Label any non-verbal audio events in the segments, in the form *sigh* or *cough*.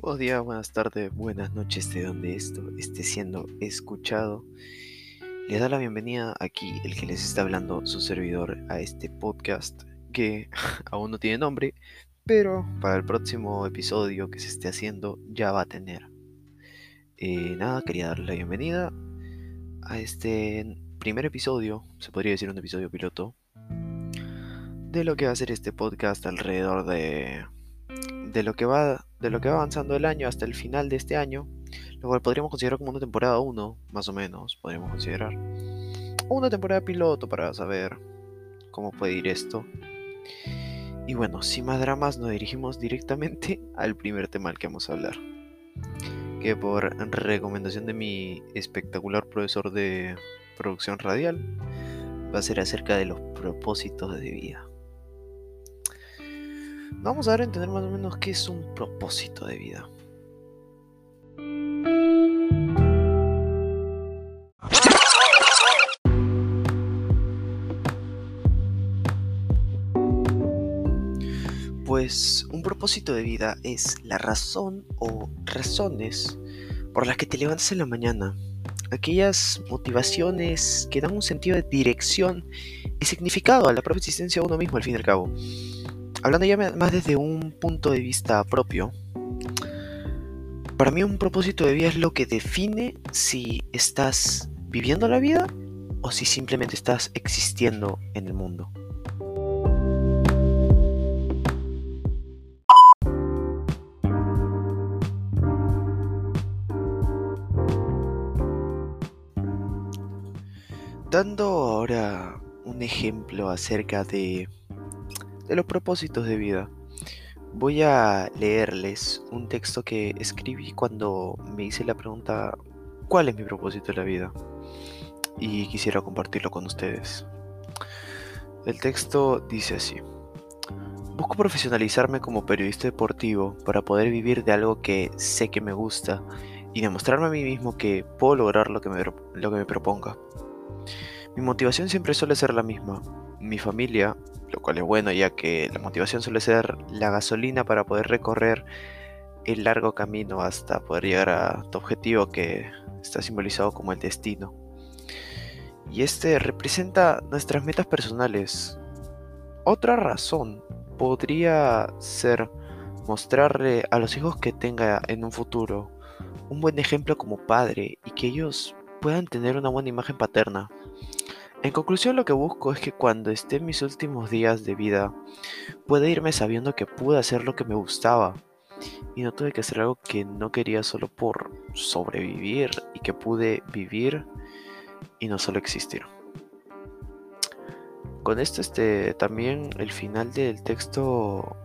Buenos días, buenas tardes, buenas noches de donde esto esté siendo escuchado. Les da la bienvenida aquí el que les está hablando su servidor a este podcast que *laughs* aún no tiene nombre, pero para el próximo episodio que se esté haciendo ya va a tener. Eh, nada, quería darle la bienvenida a este primer episodio, se podría decir un episodio piloto, de lo que va a ser este podcast alrededor de, de, lo, que va, de lo que va avanzando el año hasta el final de este año, lo cual podríamos considerar como una temporada 1, más o menos, podríamos considerar. Una temporada piloto para saber cómo puede ir esto. Y bueno, sin más dramas nos dirigimos directamente *laughs* al primer tema al que vamos a hablar. Que por recomendación de mi espectacular profesor de producción radial, va a ser acerca de los propósitos de vida. Vamos a a entender más o menos qué es un propósito de vida. Pues un propósito de vida es la razón o razones por las que te levantas en la mañana. Aquellas motivaciones que dan un sentido de dirección y significado a la propia existencia de uno mismo al fin y al cabo hablando ya más desde un punto de vista propio, para mí un propósito de vida es lo que define si estás viviendo la vida o si simplemente estás existiendo en el mundo. Dando ahora un ejemplo acerca de de los propósitos de vida. Voy a leerles un texto que escribí cuando me hice la pregunta ¿cuál es mi propósito de la vida? Y quisiera compartirlo con ustedes. El texto dice así. Busco profesionalizarme como periodista deportivo para poder vivir de algo que sé que me gusta y demostrarme a mí mismo que puedo lograr lo que me, lo que me proponga. Mi motivación siempre suele ser la misma. Mi familia, lo cual es bueno ya que la motivación suele ser la gasolina para poder recorrer el largo camino hasta poder llegar a tu objetivo que está simbolizado como el destino. Y este representa nuestras metas personales. Otra razón podría ser mostrarle a los hijos que tenga en un futuro un buen ejemplo como padre y que ellos puedan tener una buena imagen paterna. En conclusión, lo que busco es que cuando esté en mis últimos días de vida, pueda irme sabiendo que pude hacer lo que me gustaba y no tuve que hacer algo que no quería solo por sobrevivir y que pude vivir y no solo existir. Con esto este también el final del texto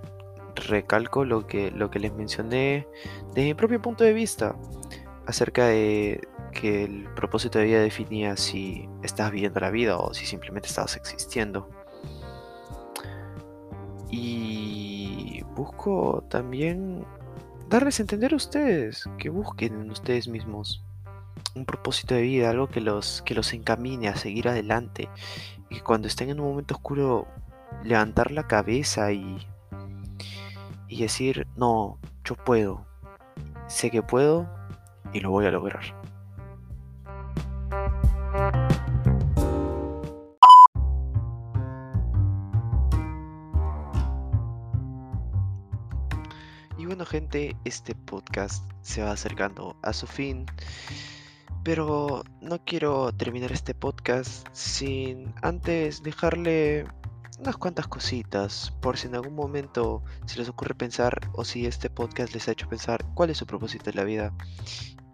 recalco lo que lo que les mencioné desde mi propio punto de vista acerca de que el propósito de vida definía si estás viviendo la vida o si simplemente estabas existiendo. Y busco también darles a entender a ustedes, que busquen en ustedes mismos un propósito de vida, algo que los, que los encamine a seguir adelante. Y que cuando estén en un momento oscuro, levantar la cabeza y, y decir, no, yo puedo, sé que puedo y lo voy a lograr. Y bueno gente, este podcast se va acercando a su fin, pero no quiero terminar este podcast sin antes dejarle unas cuantas cositas, por si en algún momento se les ocurre pensar o si este podcast les ha hecho pensar cuál es su propósito en la vida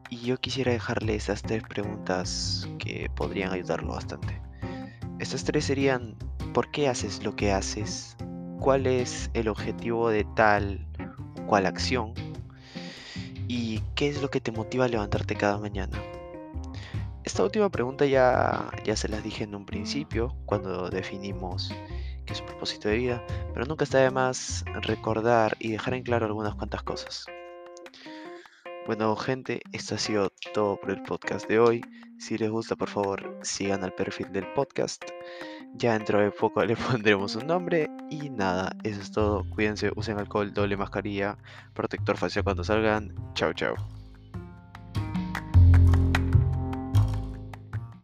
y yo quisiera dejarle esas tres preguntas que podrían ayudarlo bastante. Estas tres serían, ¿por qué haces lo que haces? ¿Cuál es el objetivo de tal o cual acción? ¿Y qué es lo que te motiva a levantarte cada mañana? Esta última pregunta ya, ya se las dije en un principio, cuando definimos qué es un propósito de vida, pero nunca está de más recordar y dejar en claro algunas cuantas cosas. Bueno, gente, esto ha sido todo por el podcast de hoy. Si les gusta, por favor, sigan al perfil del podcast. Ya dentro de poco *laughs* le pondremos un nombre Y nada, eso es todo. Cuídense, usen alcohol, doble mascarilla, protector facial cuando salgan. Chao, chao.